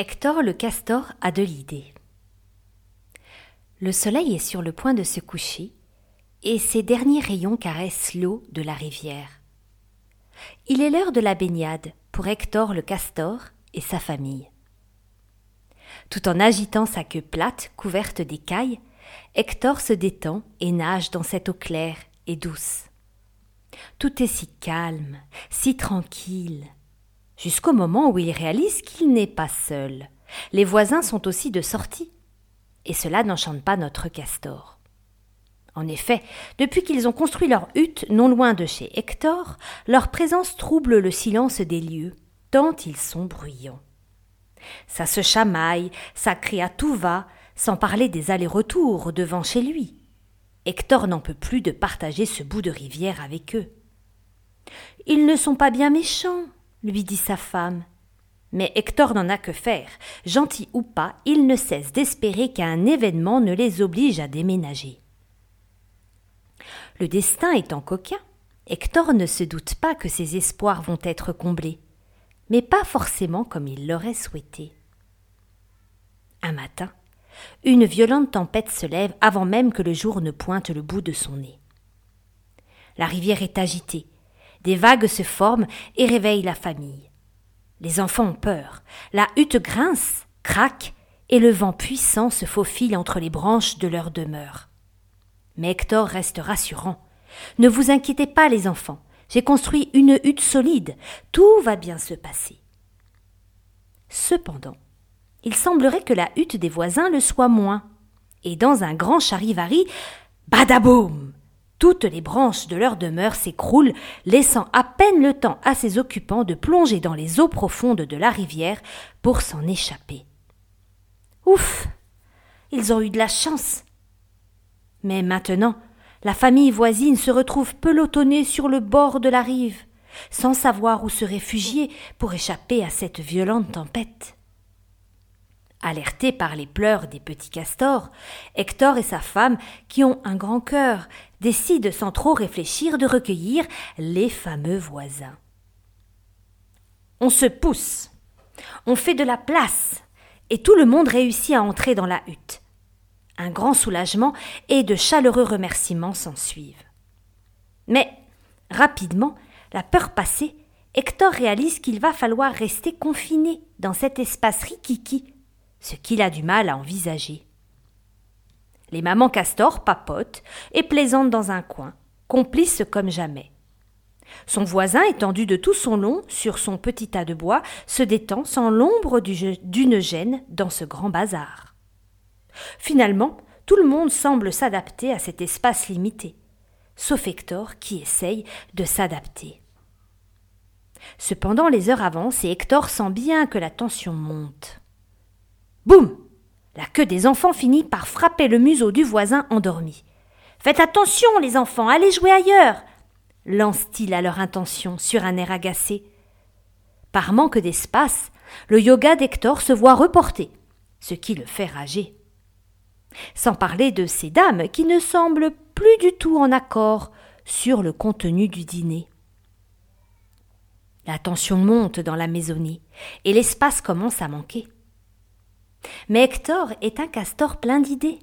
Hector le castor a de l'idée. Le soleil est sur le point de se coucher, et ses derniers rayons caressent l'eau de la rivière. Il est l'heure de la baignade pour Hector le castor et sa famille. Tout en agitant sa queue plate couverte d'écailles, Hector se détend et nage dans cette eau claire et douce. Tout est si calme, si tranquille, jusqu'au moment où il réalise qu'il n'est pas seul. Les voisins sont aussi de sortie. Et cela n'enchante pas notre castor. En effet, depuis qu'ils ont construit leur hutte non loin de chez Hector, leur présence trouble le silence des lieux, tant ils sont bruyants. Ça se chamaille, ça crie à tout va, sans parler des allers-retours devant chez lui. Hector n'en peut plus de partager ce bout de rivière avec eux. Ils ne sont pas bien méchants, lui dit sa femme. Mais Hector n'en a que faire. Gentil ou pas, il ne cesse d'espérer qu'un événement ne les oblige à déménager. Le destin étant coquin, Hector ne se doute pas que ses espoirs vont être comblés, mais pas forcément comme il l'aurait souhaité. Un matin, une violente tempête se lève avant même que le jour ne pointe le bout de son nez. La rivière est agitée, des vagues se forment et réveillent la famille. Les enfants ont peur. La hutte grince, craque, et le vent puissant se faufile entre les branches de leur demeure. Mais Hector reste rassurant. Ne vous inquiétez pas, les enfants. J'ai construit une hutte solide. Tout va bien se passer. Cependant, il semblerait que la hutte des voisins le soit moins. Et dans un grand charivari, badaboum toutes les branches de leur demeure s'écroulent, laissant à peine le temps à ses occupants de plonger dans les eaux profondes de la rivière pour s'en échapper. Ouf. Ils ont eu de la chance. Mais maintenant, la famille voisine se retrouve pelotonnée sur le bord de la rive, sans savoir où se réfugier pour échapper à cette violente tempête. Alertés par les pleurs des petits castors, Hector et sa femme, qui ont un grand cœur, décident sans trop réfléchir de recueillir les fameux voisins. On se pousse, on fait de la place, et tout le monde réussit à entrer dans la hutte. Un grand soulagement et de chaleureux remerciements s'ensuivent. Mais, rapidement, la peur passée, Hector réalise qu'il va falloir rester confiné dans cet espace rikiki ce qu'il a du mal à envisager. Les mamans castors papotent et plaisantent dans un coin, complices comme jamais. Son voisin, étendu de tout son long sur son petit tas de bois, se détend sans l'ombre d'une gêne dans ce grand bazar. Finalement, tout le monde semble s'adapter à cet espace limité, sauf Hector qui essaye de s'adapter. Cependant, les heures avancent et Hector sent bien que la tension monte. Boum La queue des enfants finit par frapper le museau du voisin endormi. Faites attention, les enfants, allez jouer ailleurs lance-t-il à leur intention sur un air agacé. Par manque d'espace, le yoga d'Hector se voit reporté, ce qui le fait rager. Sans parler de ces dames qui ne semblent plus du tout en accord sur le contenu du dîner. La tension monte dans la maisonnée et l'espace commence à manquer. Mais Hector est un castor plein d'idées.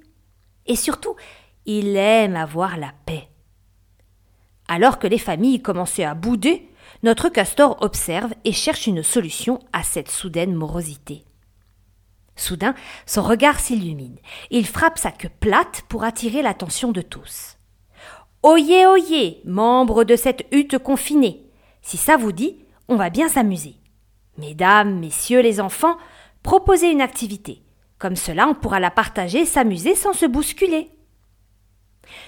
Et surtout, il aime avoir la paix. Alors que les familles commençaient à bouder, notre castor observe et cherche une solution à cette soudaine morosité. Soudain, son regard s'illumine. Il frappe sa queue plate pour attirer l'attention de tous. Oyez, oyez, membres de cette hutte confinée. Si ça vous dit, on va bien s'amuser. Mesdames, messieurs les enfants, Proposez une activité. Comme cela, on pourra la partager, s'amuser sans se bousculer.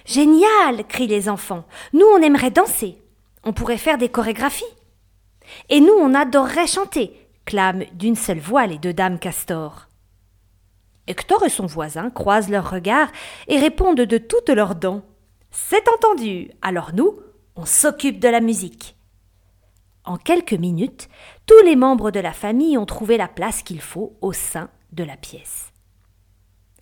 Génial crient les enfants. Nous, on aimerait danser. On pourrait faire des chorégraphies. Et nous, on adorerait chanter, clament d'une seule voix les deux dames castors. Hector et son voisin croisent leurs regards et répondent de toutes leurs dents. C'est entendu. Alors nous, on s'occupe de la musique. En quelques minutes, tous les membres de la famille ont trouvé la place qu'il faut au sein de la pièce.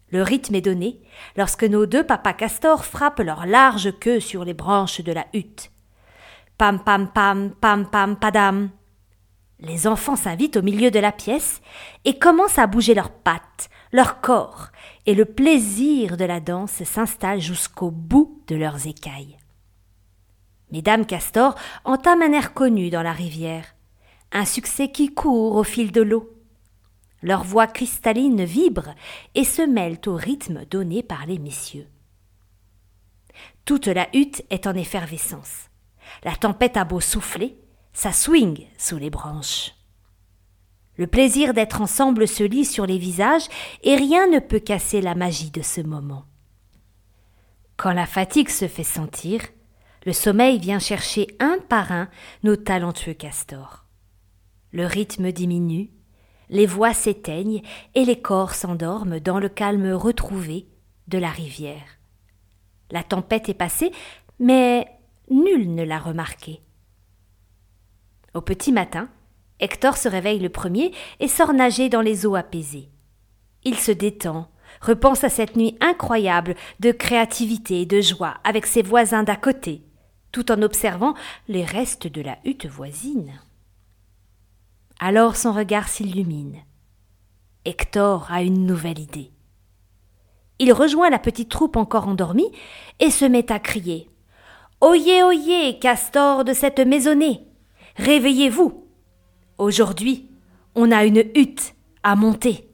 Le rythme est donné lorsque nos deux papas castors frappent leur large queue sur les branches de la hutte. Pam pam pam pam pam padam. Les enfants s'invitent au milieu de la pièce et commencent à bouger leurs pattes, leur corps, et le plaisir de la danse s'installe jusqu'au bout de leurs écailles. Mesdames Castor entament un air connu dans la rivière, un succès qui court au fil de l'eau. Leurs voix cristallines vibrent et se mêlent au rythme donné par les messieurs. Toute la hutte est en effervescence. La tempête a beau souffler, ça swing sous les branches. Le plaisir d'être ensemble se lit sur les visages et rien ne peut casser la magie de ce moment. Quand la fatigue se fait sentir, le sommeil vient chercher un par un nos talentueux castors. Le rythme diminue, les voix s'éteignent et les corps s'endorment dans le calme retrouvé de la rivière. La tempête est passée, mais nul ne l'a remarqué. Au petit matin, Hector se réveille le premier et sort nager dans les eaux apaisées. Il se détend, repense à cette nuit incroyable de créativité et de joie avec ses voisins d'à côté, tout en observant les restes de la hutte voisine. Alors son regard s'illumine. Hector a une nouvelle idée. Il rejoint la petite troupe encore endormie et se met à crier. Oyez, oyez, castor de cette maisonnée. Réveillez-vous. Aujourd'hui, on a une hutte à monter.